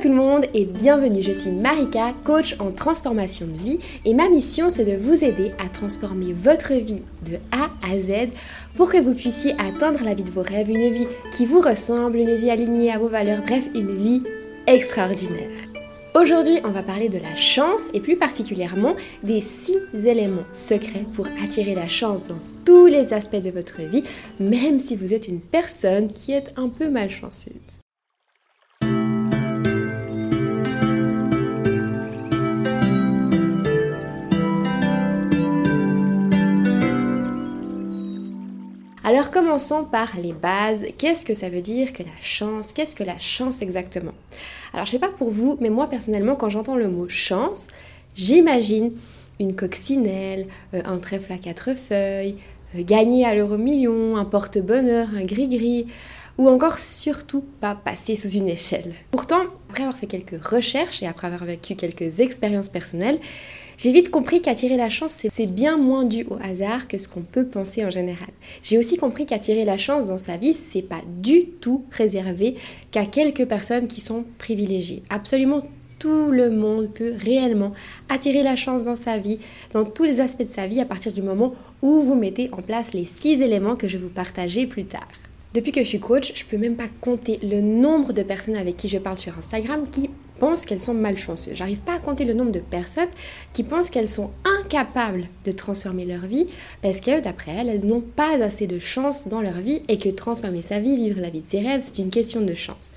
tout le monde et bienvenue, je suis Marika, coach en transformation de vie et ma mission c'est de vous aider à transformer votre vie de A à Z pour que vous puissiez atteindre la vie de vos rêves, une vie qui vous ressemble, une vie alignée à vos valeurs, bref, une vie extraordinaire. Aujourd'hui, on va parler de la chance et plus particulièrement des six éléments secrets pour attirer la chance dans tous les aspects de votre vie, même si vous êtes une personne qui est un peu malchanceuse. Alors commençons par les bases. Qu'est-ce que ça veut dire que la chance? Qu'est-ce que la chance exactement? Alors je sais pas pour vous, mais moi personnellement quand j'entends le mot chance, j'imagine une coccinelle, euh, un trèfle à quatre feuilles, euh, gagner à l'euro million, un porte-bonheur, un gris-gris, ou encore surtout pas passer sous une échelle. Pourtant, après avoir fait quelques recherches et après avoir vécu quelques expériences personnelles, j'ai vite compris qu'attirer la chance, c'est bien moins dû au hasard que ce qu'on peut penser en général. J'ai aussi compris qu'attirer la chance dans sa vie, c'est pas du tout réservé qu'à quelques personnes qui sont privilégiées. Absolument tout le monde peut réellement attirer la chance dans sa vie, dans tous les aspects de sa vie, à partir du moment où vous mettez en place les six éléments que je vais vous partager plus tard. Depuis que je suis coach, je peux même pas compter le nombre de personnes avec qui je parle sur Instagram qui pensent qu'elles sont malchanceuses. J'arrive pas à compter le nombre de personnes qui pensent qu'elles sont incapables de transformer leur vie parce que d'après elles, elles n'ont pas assez de chance dans leur vie et que transformer sa vie, vivre la vie de ses rêves, c'est une question de chance.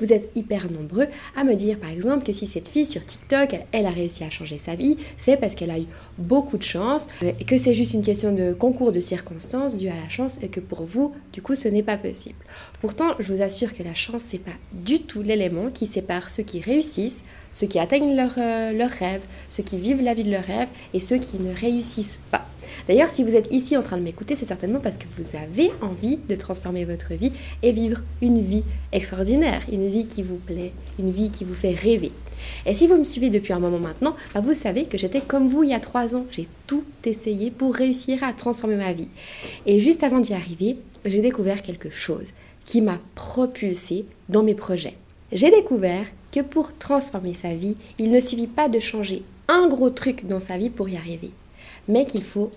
Vous êtes hyper nombreux à me dire par exemple que si cette fille sur TikTok, elle, a réussi à changer sa vie, c'est parce qu'elle a eu beaucoup de chance, euh, et que c'est juste une question de concours de circonstances dû à la chance et que pour vous, du coup, ce n'est pas possible. Pourtant, je vous assure que la chance, c'est pas du tout l'élément qui sépare ceux qui réussissent, ceux qui atteignent leurs leur euh, rêves, ceux qui vivent la vie de leurs rêves et ceux qui ne réussissent pas. D'ailleurs, si vous êtes ici en train de m'écouter, c'est certainement parce que vous avez envie de transformer votre vie et vivre une vie extraordinaire, une vie qui vous plaît, une vie qui vous fait rêver. Et si vous me suivez depuis un moment maintenant, bah, vous savez que j'étais comme vous il y a trois ans. J'ai tout essayé pour réussir à transformer ma vie. Et juste avant d'y arriver, j'ai découvert quelque chose qui m'a propulsé dans mes projets. J'ai découvert que pour transformer sa vie, il ne suffit pas de changer un gros truc dans sa vie pour y arriver, mais qu'il faut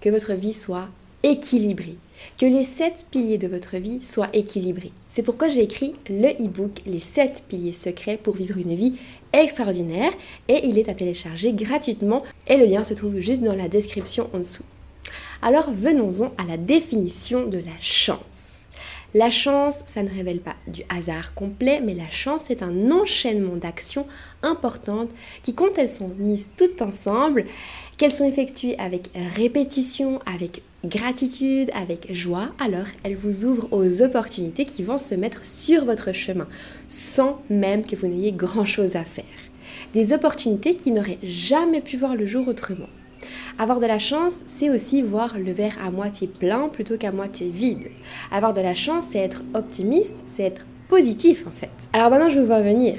que votre vie soit équilibrée, que les sept piliers de votre vie soient équilibrés. C'est pourquoi j'ai écrit le e-book Les sept piliers secrets pour vivre une vie extraordinaire et il est à télécharger gratuitement et le lien se trouve juste dans la description en dessous. Alors venons-en à la définition de la chance. La chance, ça ne révèle pas du hasard complet, mais la chance est un enchaînement d'actions importantes qui, quand elles sont mises toutes ensemble, qu'elles sont effectuées avec répétition, avec gratitude, avec joie, alors elles vous ouvrent aux opportunités qui vont se mettre sur votre chemin, sans même que vous n'ayez grand-chose à faire. Des opportunités qui n'auraient jamais pu voir le jour autrement. Avoir de la chance, c'est aussi voir le verre à moitié plein plutôt qu'à moitié vide. Avoir de la chance, c'est être optimiste, c'est être positif en fait. Alors maintenant, je vous vois venir.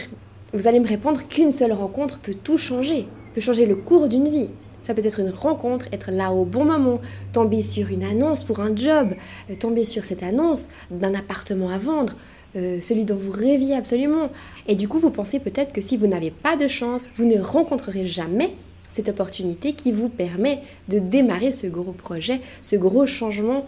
Vous allez me répondre qu'une seule rencontre peut tout changer, peut changer le cours d'une vie. Ça peut être une rencontre, être là au bon moment, tomber sur une annonce pour un job, euh, tomber sur cette annonce d'un appartement à vendre, euh, celui dont vous rêviez absolument. Et du coup, vous pensez peut-être que si vous n'avez pas de chance, vous ne rencontrerez jamais cette opportunité qui vous permet de démarrer ce gros projet, ce gros changement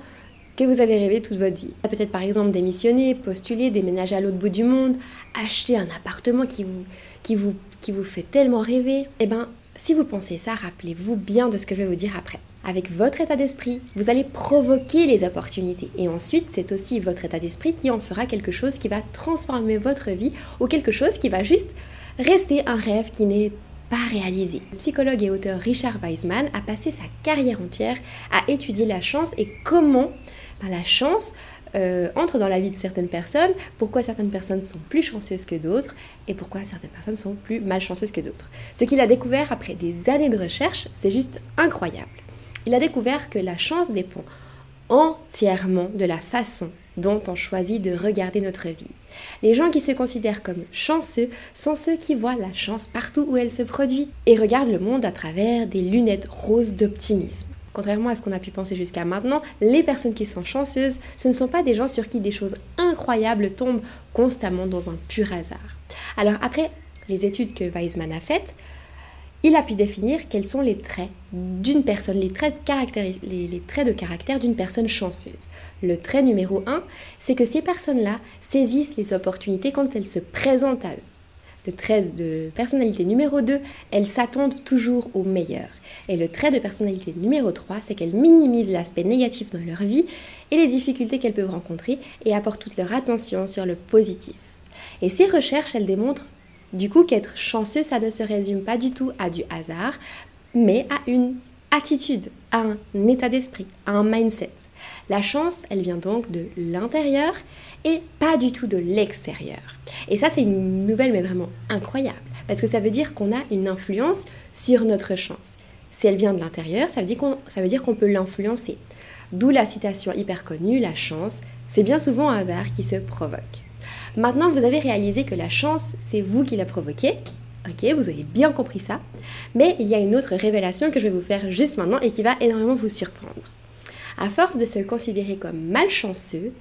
que vous avez rêvé toute votre vie. Peut-être par exemple démissionner, postuler, déménager à l'autre bout du monde, acheter un appartement qui vous, qui vous, qui vous fait tellement rêver. Eh bien, si vous pensez ça, rappelez-vous bien de ce que je vais vous dire après. Avec votre état d'esprit, vous allez provoquer les opportunités. Et ensuite, c'est aussi votre état d'esprit qui en fera quelque chose qui va transformer votre vie ou quelque chose qui va juste rester un rêve qui n'est pas réalisé. Le psychologue et auteur Richard Weisman a passé sa carrière entière à étudier la chance et comment bah, la chance euh, entre dans la vie de certaines personnes, pourquoi certaines personnes sont plus chanceuses que d'autres et pourquoi certaines personnes sont plus malchanceuses que d'autres. Ce qu'il a découvert après des années de recherche, c'est juste incroyable. Il a découvert que la chance dépend entièrement de la façon dont on choisit de regarder notre vie. Les gens qui se considèrent comme chanceux sont ceux qui voient la chance partout où elle se produit et regardent le monde à travers des lunettes roses d'optimisme. Contrairement à ce qu'on a pu penser jusqu'à maintenant, les personnes qui sont chanceuses, ce ne sont pas des gens sur qui des choses incroyables tombent constamment dans un pur hasard. Alors après les études que Weizmann a faites, il a pu définir quels sont les traits d'une personne, les traits de, de caractère d'une personne chanceuse. Le trait numéro 1, c'est que ces personnes-là saisissent les opportunités quand elles se présentent à eux. Le trait de personnalité numéro 2, elles s'attendent toujours au meilleur. Et le trait de personnalité numéro 3, c'est qu'elles minimisent l'aspect négatif dans leur vie et les difficultés qu'elles peuvent rencontrer et apportent toute leur attention sur le positif. Et ces recherches, elles démontrent du coup qu'être chanceux, ça ne se résume pas du tout à du hasard, mais à une attitude, à un état d'esprit, à un mindset. La chance, elle vient donc de l'intérieur et pas du tout de l'extérieur. Et ça, c'est une nouvelle mais vraiment incroyable, parce que ça veut dire qu'on a une influence sur notre chance. Si elle vient de l'intérieur, ça veut dire qu'on peut l'influencer. D'où la citation hyper connue, la chance, c'est bien souvent un hasard qui se provoque. Maintenant, vous avez réalisé que la chance, c'est vous qui la provoquez. Ok, vous avez bien compris ça. Mais il y a une autre révélation que je vais vous faire juste maintenant et qui va énormément vous surprendre. À force de se considérer comme malchanceux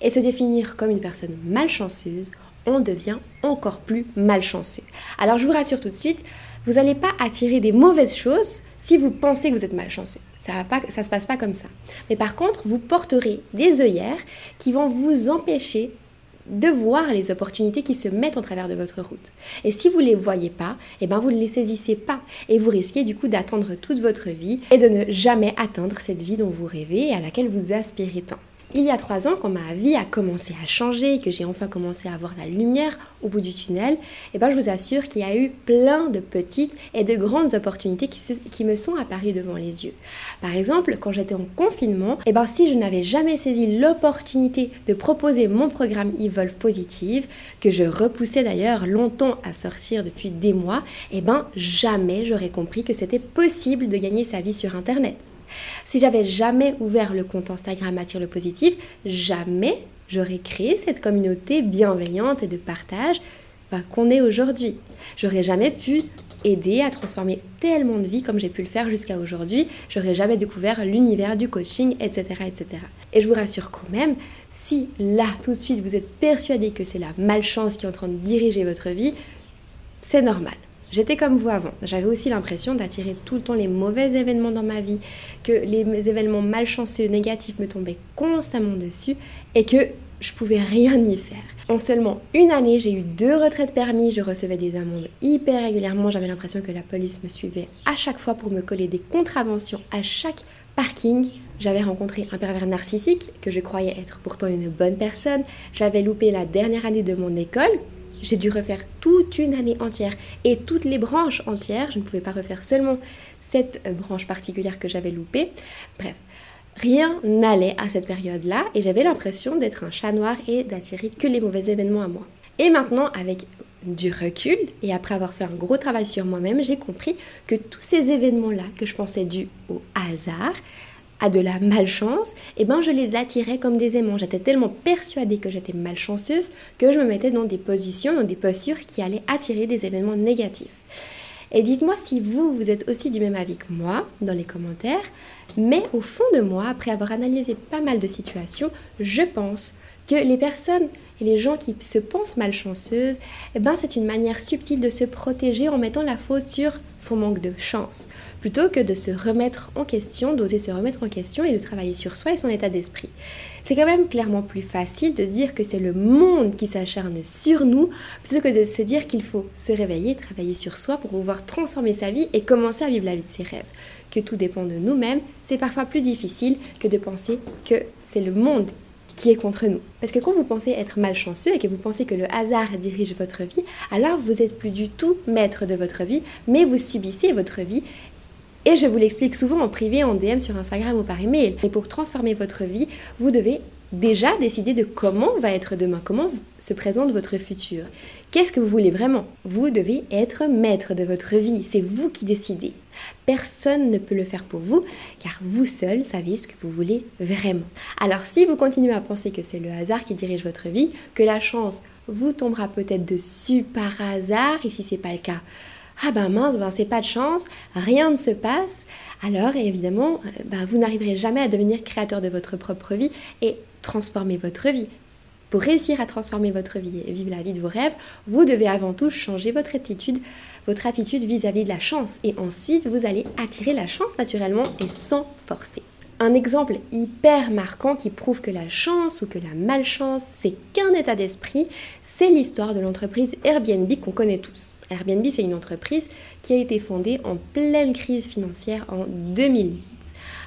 et se définir comme une personne malchanceuse, on devient encore plus malchanceux. Alors je vous rassure tout de suite, vous n'allez pas attirer des mauvaises choses si vous pensez que vous êtes malchanceux. Ça ne se passe pas comme ça. Mais par contre, vous porterez des œillères qui vont vous empêcher de voir les opportunités qui se mettent en travers de votre route. Et si vous ne les voyez pas, eh ben vous ne les saisissez pas et vous risquez du coup d'attendre toute votre vie et de ne jamais atteindre cette vie dont vous rêvez et à laquelle vous aspirez tant. Il y a trois ans, quand ma vie a commencé à changer, que j'ai enfin commencé à voir la lumière au bout du tunnel, eh ben, je vous assure qu'il y a eu plein de petites et de grandes opportunités qui, me sont apparues devant les yeux. Par exemple, quand j'étais en confinement, eh ben, si je n'avais jamais saisi l'opportunité de proposer mon programme Evolve Positive, que je repoussais d'ailleurs longtemps à sortir depuis des mois, eh ben, jamais j'aurais compris que c'était possible de gagner sa vie sur Internet. Si j'avais jamais ouvert le compte Instagram Attire le Positif, jamais j'aurais créé cette communauté bienveillante et de partage bah, qu'on est aujourd'hui. J'aurais jamais pu aider à transformer tellement de vies comme j'ai pu le faire jusqu'à aujourd'hui. J'aurais jamais découvert l'univers du coaching, etc., etc. Et je vous rassure quand même, si là, tout de suite, vous êtes persuadé que c'est la malchance qui est en train de diriger votre vie, c'est normal. J'étais comme vous avant. J'avais aussi l'impression d'attirer tout le temps les mauvais événements dans ma vie, que les événements malchanceux, négatifs me tombaient constamment dessus et que je pouvais rien y faire. En seulement une année, j'ai eu deux retraites permis, je recevais des amendes hyper régulièrement, j'avais l'impression que la police me suivait à chaque fois pour me coller des contraventions à chaque parking. J'avais rencontré un pervers narcissique que je croyais être pourtant une bonne personne. J'avais loupé la dernière année de mon école j'ai dû refaire toute une année entière et toutes les branches entières. Je ne pouvais pas refaire seulement cette euh, branche particulière que j'avais loupée. Bref, rien n'allait à cette période-là et j'avais l'impression d'être un chat noir et d'attirer que les mauvais événements à moi. Et maintenant, avec du recul et après avoir fait un gros travail sur moi-même, j'ai compris que tous ces événements-là que je pensais dus au hasard, à de la malchance, et eh ben je les attirais comme des aimants. J'étais tellement persuadée que j'étais malchanceuse que je me mettais dans des positions, dans des postures qui allaient attirer des événements négatifs. Et dites-moi si vous, vous êtes aussi du même avis que moi dans les commentaires, mais au fond de moi, après avoir analysé pas mal de situations, je pense que les personnes et les gens qui se pensent malchanceuses, eh ben c'est une manière subtile de se protéger en mettant la faute sur son manque de chance, plutôt que de se remettre en question, d'oser se remettre en question et de travailler sur soi et son état d'esprit. C'est quand même clairement plus facile de se dire que c'est le monde qui s'acharne sur nous, plutôt que de se dire qu'il faut se réveiller, travailler sur soi pour pouvoir transformer sa vie et commencer à vivre la vie de ses rêves. Que tout dépend de nous-mêmes, c'est parfois plus difficile que de penser que c'est le monde qui est contre nous. Parce que quand vous pensez être malchanceux et que vous pensez que le hasard dirige votre vie, alors vous n'êtes plus du tout maître de votre vie, mais vous subissez votre vie. Et je vous l'explique souvent en privé, en DM sur Instagram ou par email. Et pour transformer votre vie, vous devez déjà décider de comment va être demain, comment se présente votre futur. Qu'est-ce que vous voulez vraiment? Vous devez être maître de votre vie, c'est vous qui décidez. Personne ne peut le faire pour vous, car vous seul savez ce que vous voulez vraiment. Alors si vous continuez à penser que c'est le hasard qui dirige votre vie, que la chance vous tombera peut-être dessus par hasard, et si c'est pas le cas, ah ben mince, ben c'est pas de chance, rien ne se passe, alors évidemment, ben, vous n'arriverez jamais à devenir créateur de votre propre vie et transformer votre vie. Pour réussir à transformer votre vie et vivre la vie de vos rêves, vous devez avant tout changer votre attitude, votre attitude vis-à-vis -vis de la chance. Et ensuite, vous allez attirer la chance naturellement et sans forcer. Un exemple hyper marquant qui prouve que la chance ou que la malchance, c'est qu'un état d'esprit, c'est l'histoire de l'entreprise Airbnb qu'on connaît tous. Airbnb, c'est une entreprise qui a été fondée en pleine crise financière en 2008.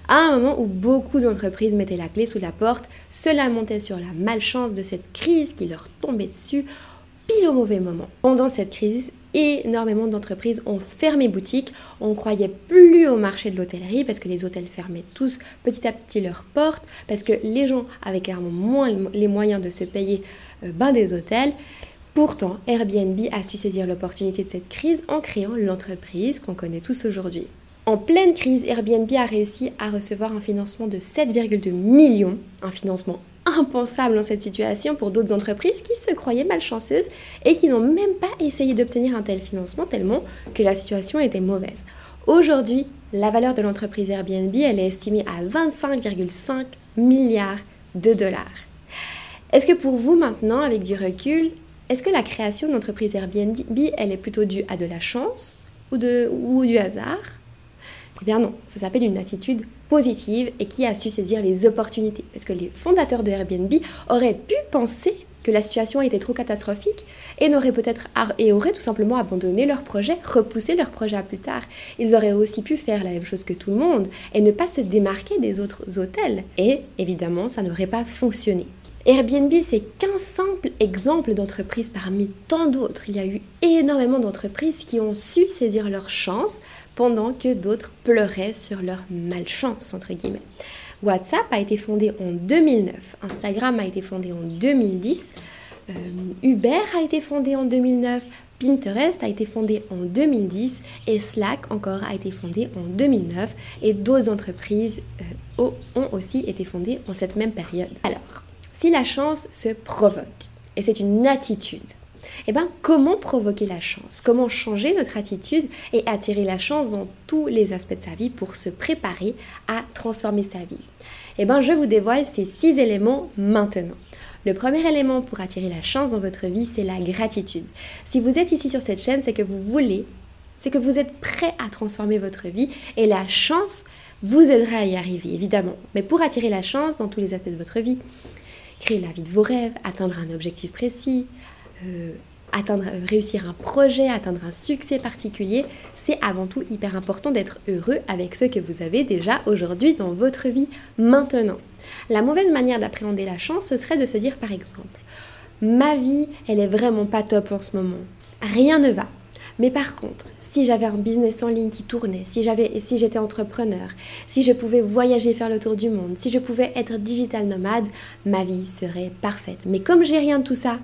À un moment où beaucoup d'entreprises mettaient la clé sous la porte, cela montait sur la malchance de cette crise qui leur tombait dessus pile au mauvais moment. Pendant cette crise, énormément d'entreprises ont fermé boutique. On croyait plus au marché de l'hôtellerie parce que les hôtels fermaient tous petit à petit leurs portes, parce que les gens avaient clairement moins les moyens de se payer euh, ben des hôtels. Pourtant, Airbnb a su saisir l'opportunité de cette crise en créant l'entreprise qu'on connaît tous aujourd'hui. En pleine crise, Airbnb a réussi à recevoir un financement de 7,2 millions, un financement impensable dans cette situation pour d'autres entreprises qui se croyaient malchanceuses et qui n'ont même pas essayé d'obtenir un tel financement tellement que la situation était mauvaise. Aujourd'hui, la valeur de l'entreprise Airbnb, elle est estimée à 25,5 milliards de dollars. Est-ce que pour vous maintenant, avec du recul, est-ce que la création de l'entreprise Airbnb, elle est plutôt due à de la chance ou, du hasard? Eh bien non, ça s'appelle une attitude positive et qui a su saisir les opportunités. Parce que les fondateurs de Airbnb auraient pu penser que la situation était trop catastrophique et n'auraient peut-être et auraient tout simplement abandonné leur projet, repoussé leur projet à plus tard. Ils auraient aussi pu faire la même chose que tout le monde et ne pas se démarquer des autres hôtels. Et évidemment, ça n'aurait pas fonctionné. Airbnb, c'est qu'un simple exemple d'entreprise parmi tant d'autres. Il y a eu énormément d'entreprises qui ont su saisir leur chance pendant que d'autres pleuraient sur leur malchance, entre guillemets. WhatsApp a été fondé en 2009, Instagram a été fondé en 2010, euh, Uber a été fondé en 2009, Pinterest a été fondé en 2010 et Slack encore a été fondé en 2009 et d'autres entreprises euh, ont aussi été fondées en cette même période. Alors, si la chance se provoque, et c'est une attitude, eh bien, comment provoquer la chance? Comment changer notre attitude et attirer la chance dans tous les aspects de sa vie pour se préparer à transformer sa vie? Eh bien, je vous dévoile ces six éléments maintenant. Le premier élément pour attirer la chance dans votre vie, c'est la gratitude. Si vous êtes ici sur cette chaîne, c'est que vous voulez, c'est que vous êtes prêt à transformer votre vie et la chance vous aidera à y arriver, évidemment. Mais pour attirer la chance dans tous les aspects de votre vie, créer la vie de vos rêves, atteindre un objectif précis, euh, euh, réussir un projet, atteindre un succès particulier, c'est avant tout hyper important d'être heureux avec ce que vous avez déjà aujourd'hui dans votre vie maintenant. La mauvaise manière d'appréhender la chance, ce serait de se dire par exemple, ma vie, elle est vraiment pas top en ce moment. Rien ne va. Mais par contre, si j'avais un business en ligne qui tournait, si j'avais si j'étais entrepreneur, si je pouvais voyager faire le tour du monde, si je pouvais être digital nomade, ma vie serait parfaite. Mais comme j'ai rien de tout ça,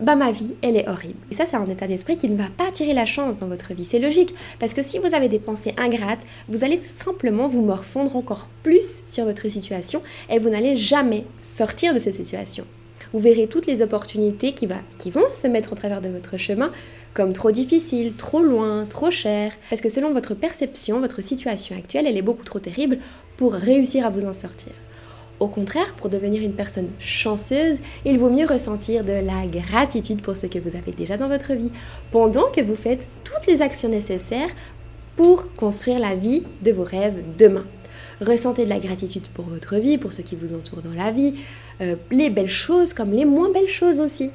bah ma vie, elle est horrible. Et ça, c'est un état d'esprit qui ne va pas attirer la chance dans votre vie. C'est logique, parce que si vous avez des pensées ingrates, vous allez simplement vous morfondre encore plus sur votre situation et vous n'allez jamais sortir de cette situation. Vous verrez toutes les opportunités qui, va, qui vont se mettre au travers de votre chemin comme trop difficile, trop loin, trop cher, parce que selon votre perception, votre situation actuelle, elle est beaucoup trop terrible pour réussir à vous en sortir. Au contraire, pour devenir une personne chanceuse, il vaut mieux ressentir de la gratitude pour ce que vous avez déjà dans votre vie, pendant que vous faites toutes les actions nécessaires pour construire la vie de vos rêves demain. Ressentez de la gratitude pour votre vie, pour ce qui vous entoure dans la vie, euh, les belles choses comme les moins belles choses aussi.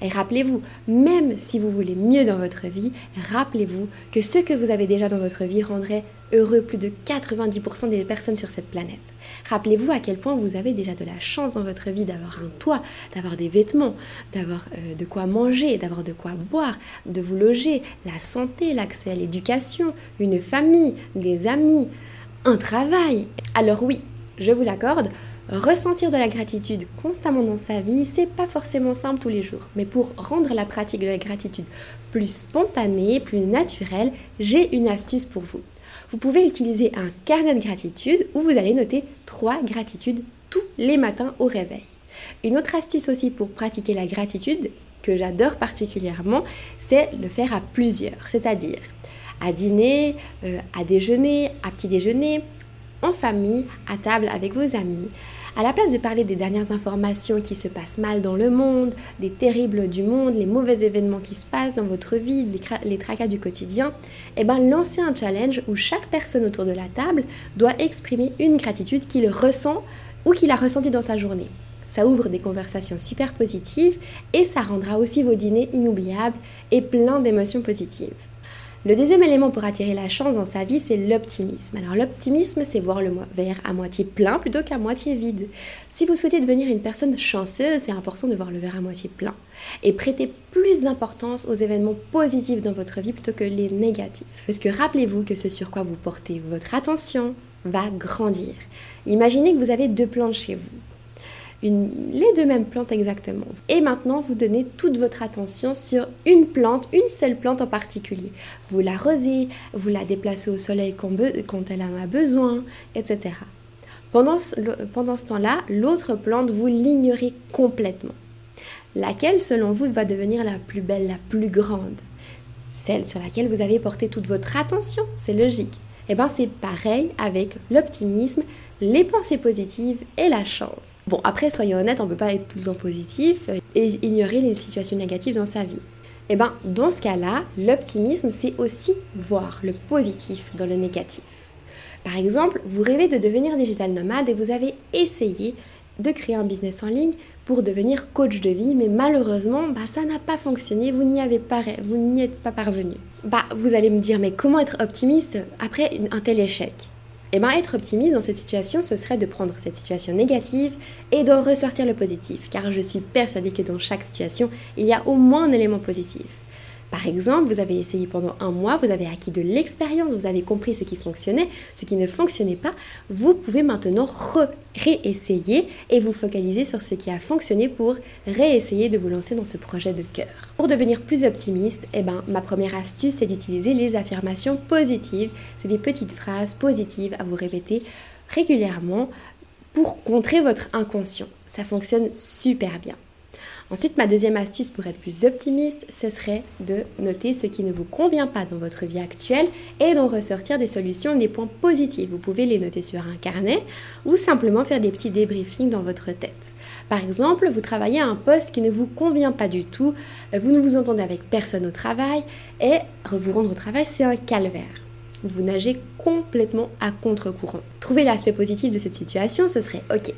Et rappelez-vous, même si vous voulez mieux dans votre vie, rappelez-vous que ce que vous avez déjà dans votre vie rendrait heureux plus de 90% des personnes sur cette planète. Rappelez-vous à quel point vous avez déjà de la chance dans votre vie d'avoir un toit, d'avoir des vêtements, d'avoir euh, de quoi manger, d'avoir de quoi boire, de vous loger, la santé, l'accès à l'éducation, une famille, des amis, un travail. Alors oui, je vous l'accorde, ressentir de la gratitude constamment dans sa vie, c'est pas forcément simple tous les jours. Mais pour rendre la pratique de la gratitude plus spontanée, plus naturelle, j'ai une astuce pour vous. Vous pouvez utiliser un carnet de gratitude où vous allez noter trois gratitudes tous les matins au réveil. Une autre astuce aussi pour pratiquer la gratitude que j'adore particulièrement, c'est le faire à plusieurs, c'est-à-dire à dîner, euh, à déjeuner, à petit déjeuner, en famille, à table avec vos amis, À la place de parler des dernières informations qui se passent mal dans le monde, des terribles du monde, les mauvais événements qui se passent dans votre vie, les, tracas du quotidien, eh ben lancez un challenge où chaque personne autour de la table doit exprimer une gratitude qu'il ressent ou qu'il a ressentie dans sa journée. Ça ouvre des conversations super positives et ça rendra aussi vos dîners inoubliables et pleins d'émotions positives. Le deuxième élément pour attirer la chance dans sa vie, c'est l'optimisme. Alors l'optimisme, c'est voir le verre à moitié plein plutôt qu'à moitié vide. Si vous souhaitez devenir une personne chanceuse, c'est important de voir le verre à moitié plein et prêter plus d'importance aux événements positifs dans votre vie plutôt que les négatifs. Parce que rappelez-vous que ce sur quoi vous portez votre attention va grandir. Imaginez que vous avez deux plantes chez vous les deux mêmes plantes exactement. Et maintenant, vous donnez toute votre attention sur une plante, une seule plante en particulier. Vous l'arrosez, vous la déplacez au soleil quand, elle en a besoin, etc. Pendant ce, pendant ce temps-là, l'autre plante, vous l'ignorez complètement. Laquelle, selon vous, va devenir la plus belle, la plus grande? Celle sur laquelle vous avez porté toute votre attention, c'est logique. Et eh bien c'est pareil avec l'optimisme, les pensées positives et la chance. Bon, après, soyons honnêtes, on ne peut pas être tout le temps positif et ignorer les situations négatives dans sa vie. Eh bien, dans ce cas-là, l'optimisme, c'est aussi voir le positif dans le négatif. Par exemple, vous rêvez de devenir digital nomade et vous avez essayé de créer un business en ligne pour devenir coach de vie, mais malheureusement, bah, ça n'a pas fonctionné, vous n'y avez pas, vous n'y êtes pas parvenu. Bah, vous allez me dire, mais comment être optimiste après un tel échec? Eh bien, être optimiste dans cette situation, ce serait de prendre cette situation négative et d'en ressortir le positif, car je suis persuadée que dans chaque situation, il y a au moins un élément positif. Par exemple, vous avez essayé pendant un mois, vous avez acquis de l'expérience, vous avez compris ce qui fonctionnait, ce qui ne fonctionnait pas. Vous pouvez maintenant réessayer et vous focaliser sur ce qui a fonctionné pour réessayer de vous lancer dans ce projet de cœur. Pour devenir plus optimiste, eh ben, ma première astuce, c'est d'utiliser les affirmations positives. C'est des petites phrases positives à vous répéter régulièrement pour contrer votre inconscient. Ça fonctionne super bien. Ensuite, ma deuxième astuce pour être plus optimiste, ce serait de noter ce qui ne vous convient pas dans votre vie actuelle et d'en ressortir des solutions, des points positifs. Vous pouvez les noter sur un carnet ou simplement faire des petits débriefings dans votre tête. Par exemple, vous travaillez à un poste qui ne vous convient pas du tout, vous ne vous entendez avec personne au travail et vous rendre au travail, c'est un calvaire vous nagez complètement à contre-courant. Trouver l'aspect positif de cette situation, ce serait OK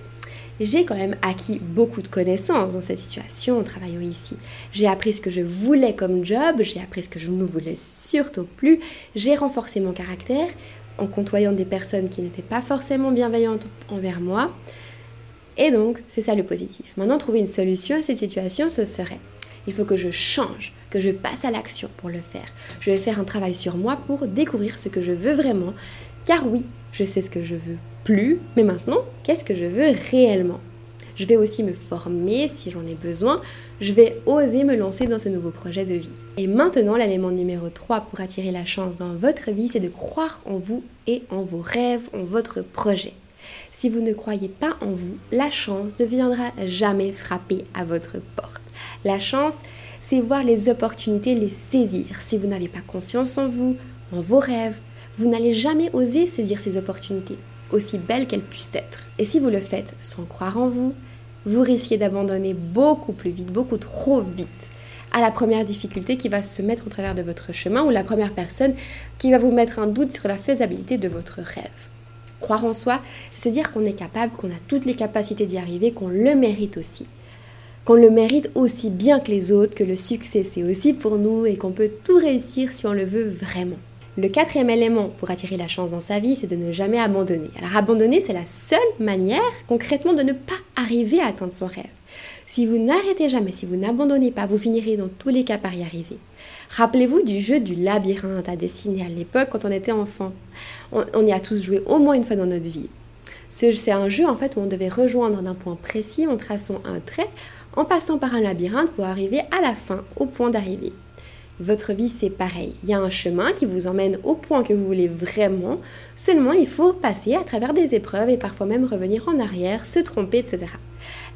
j'ai quand même acquis beaucoup de connaissances dans cette situation en travaillant ici. J'ai appris ce que je voulais comme job, j'ai appris ce que je ne voulais surtout plus, j'ai renforcé mon caractère en côtoyant des personnes qui n'étaient pas forcément bienveillantes envers moi. Et donc, c'est ça le positif. Maintenant, trouver une solution à cette situation, ce serait, il faut que je change, que je passe à l'action pour le faire. Je vais faire un travail sur moi pour découvrir ce que je veux vraiment, car oui, je sais ce que je veux mais maintenant, qu'est-ce que je veux réellement? Je vais aussi me former si j'en ai besoin, je vais oser me lancer dans ce nouveau projet de vie. Et maintenant, l'élément numéro 3 pour attirer la chance dans votre vie, c'est de croire en vous et en vos rêves, en votre projet. Si vous ne croyez pas en vous, la chance ne viendra jamais frapper à votre porte. La chance, c'est voir les opportunités, les saisir. Si vous n'avez pas confiance en vous, en vos rêves, vous n'allez jamais oser saisir ces opportunités, aussi belles qu'elles puissent être. Et si vous le faites sans croire en vous, vous risquez d'abandonner beaucoup plus vite, beaucoup trop vite, à la première difficulté qui va se mettre au travers de votre chemin ou la première personne qui va vous mettre un doute sur la faisabilité de votre rêve. Croire en soi, c'est se dire qu'on est capable, qu'on a toutes les capacités d'y arriver, qu'on le mérite aussi. Qu'on le mérite aussi bien que les autres, que le succès c'est aussi pour nous et qu'on peut tout réussir si on le veut vraiment. Le quatrième élément pour attirer la chance dans sa vie, c'est de ne jamais abandonner. Alors abandonner, c'est la seule manière concrètement de ne pas arriver à atteindre son rêve. Si vous n'arrêtez jamais, si vous n'abandonnez pas, vous finirez dans tous les cas par y arriver. Rappelez-vous du jeu du labyrinthe à dessiner à l'époque quand on était enfant. On, y a tous joué au moins une fois dans notre vie. C'est un jeu en fait où on devait rejoindre d'un point précis en traçant un trait, en passant par un labyrinthe pour arriver à la fin, au point d'arrivée. Votre vie, c'est pareil. Il y a un chemin qui vous emmène au point que vous voulez vraiment. Seulement, il faut passer à travers des épreuves et parfois même revenir en arrière, se tromper, etc.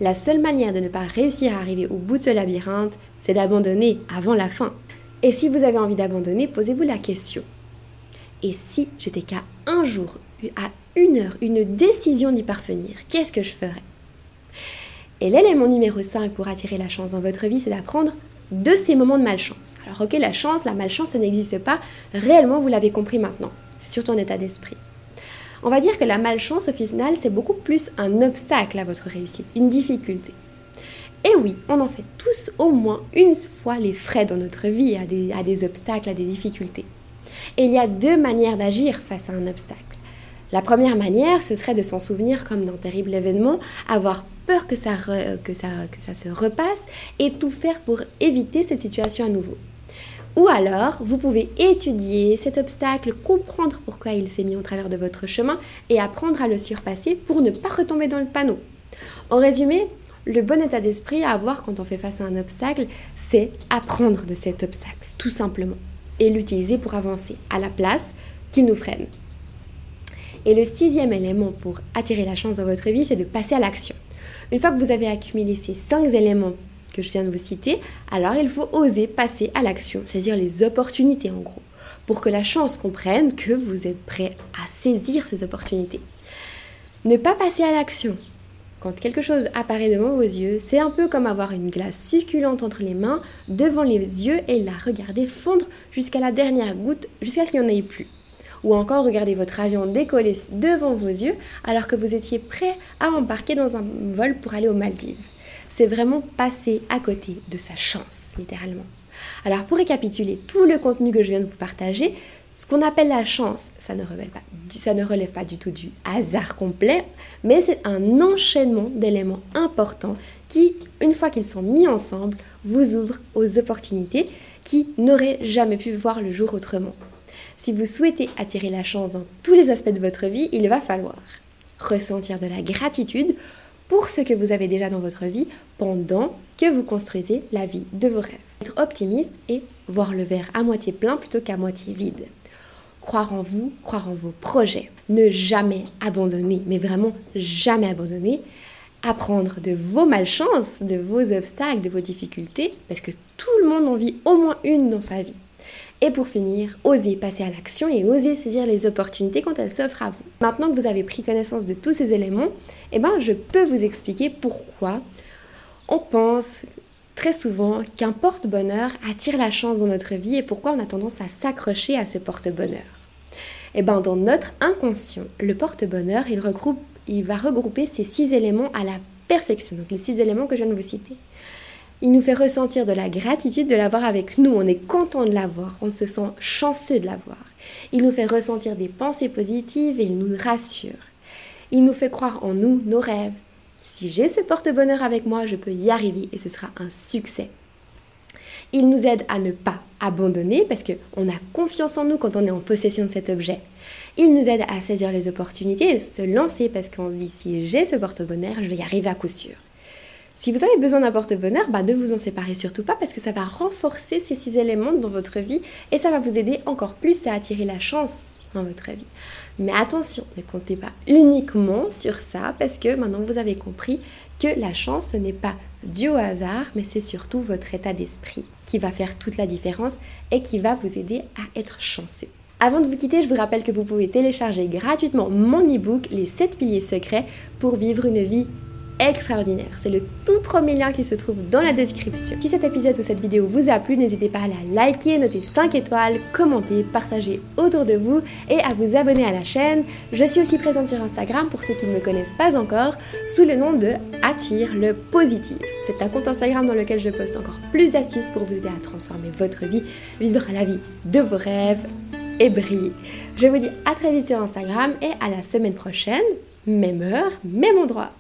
La seule manière de ne pas réussir à arriver au bout de ce labyrinthe, c'est d'abandonner avant la fin. Et si vous avez envie d'abandonner, posez-vous la question. Et si j'étais qu'à un jour, à une heure, une décision d'y parvenir, qu'est-ce que je ferais? Et l'élément numéro 5 pour attirer la chance dans votre vie, c'est d'apprendre de ces moments de malchance. Alors ok, la chance, la malchance, ça n'existe pas. Réellement, vous l'avez compris maintenant. C'est surtout un état d'esprit. On va dire que la malchance, au final, c'est beaucoup plus un obstacle à votre réussite, une difficulté. Et oui, on en fait tous au moins une fois les frais dans notre vie à des, à des obstacles, à des difficultés. Et il y a deux manières d'agir face à un obstacle. La première manière, ce serait de s'en souvenir comme d'un terrible événement, avoir peur que ça, que, ça, que ça se repasse et tout faire pour éviter cette situation à nouveau. Ou alors, vous pouvez étudier cet obstacle, comprendre pourquoi il s'est mis au travers de votre chemin et apprendre à le surpasser pour ne pas retomber dans le panneau. En résumé, le bon état d'esprit à avoir quand on fait face à un obstacle, c'est apprendre de cet obstacle, tout simplement, et l'utiliser pour avancer, à la place qu'il nous freine. Et le sixième élément pour attirer la chance dans votre vie, c'est de passer à l'action. Une fois que vous avez accumulé ces cinq éléments que je viens de vous citer, alors il faut oser passer à l'action, c'est-à-dire les opportunités en gros, pour que la chance comprenne que vous êtes prêt à saisir ces opportunités. Ne pas passer à l'action. Quand quelque chose apparaît devant vos yeux, c'est un peu comme avoir une glace succulente entre les mains, devant les yeux, et la regarder fondre jusqu'à la dernière goutte, jusqu'à ce qu'il n'y en ait plus. Ou encore regarder votre avion décoller devant vos yeux alors que vous étiez prêt à embarquer dans un vol pour aller aux Maldives c'est vraiment passer à côté de sa chance, littéralement. Alors pour récapituler tout le contenu que je viens de vous partager, ce qu'on appelle la chance, ça ne, relève pas, ça ne relève pas du tout du hasard complet, mais c'est un enchaînement d'éléments importants qui, une fois qu'ils sont mis ensemble, vous ouvrent aux opportunités qui n'auraient jamais pu voir le jour autrement. Si vous souhaitez attirer la chance dans tous les aspects de votre vie, il va falloir ressentir de la gratitude pour ce que vous avez déjà dans votre vie pendant que vous construisez la vie de vos rêves. Être optimiste et voir le verre à moitié plein plutôt qu'à moitié vide. Croire en vous, croire en vos projets. Ne jamais abandonner, mais vraiment jamais abandonner. Apprendre de vos malchances, de vos obstacles, de vos difficultés, parce que tout le monde en vit au moins une dans sa vie. Et pour finir, osez passer à l'action et osez saisir les opportunités quand elles s'offrent à vous. Maintenant que vous avez pris connaissance de tous ces éléments, eh ben, je peux vous expliquer pourquoi on pense très souvent qu'un porte-bonheur attire la chance dans notre vie et pourquoi on a tendance à s'accrocher à ce porte-bonheur. Eh ben, dans notre inconscient, le porte-bonheur, il, il va regrouper ces six éléments à la perfection, donc les six éléments que je viens de vous citer. Il nous fait ressentir de la gratitude de l'avoir avec nous. On est content de l'avoir. On se sent chanceux de l'avoir. Il nous fait ressentir des pensées positives et il nous rassure. Il nous fait croire en nous, nos rêves. Si j'ai ce porte-bonheur avec moi, je peux y arriver et ce sera un succès. Il nous aide à ne pas abandonner parce qu'on a confiance en nous quand on est en possession de cet objet. Il nous aide à saisir les opportunités et se lancer parce qu'on se dit si j'ai ce porte-bonheur, je vais y arriver à coup sûr. Si vous avez besoin d'un porte-bonheur, bah, ne vous en séparez surtout pas parce que ça va renforcer ces six éléments dans votre vie et ça va vous aider encore plus à attirer la chance dans votre vie. Mais attention, ne comptez pas uniquement sur ça parce que maintenant vous avez compris que la chance, ce n'est pas dû au hasard, mais c'est surtout votre état d'esprit qui va faire toute la différence et qui va vous aider à être chanceux. Avant de vous quitter, je vous rappelle que vous pouvez télécharger gratuitement mon e-book Les 7 piliers secrets pour vivre une vie extraordinaire. C'est le tout premier lien qui se trouve dans la description. Si cet épisode ou cette vidéo vous a plu, n'hésitez pas à la liker, noter 5 étoiles, commenter, partager autour de vous et à vous abonner à la chaîne. Je suis aussi présente sur Instagram pour ceux qui ne me connaissent pas encore sous le nom de Attire le positif. C'est un compte Instagram dans lequel je poste encore plus d'astuces pour vous aider à transformer votre vie, vivre la vie de vos rêves et briller. Je vous dis à très vite sur Instagram et à la semaine prochaine, même heure, même endroit.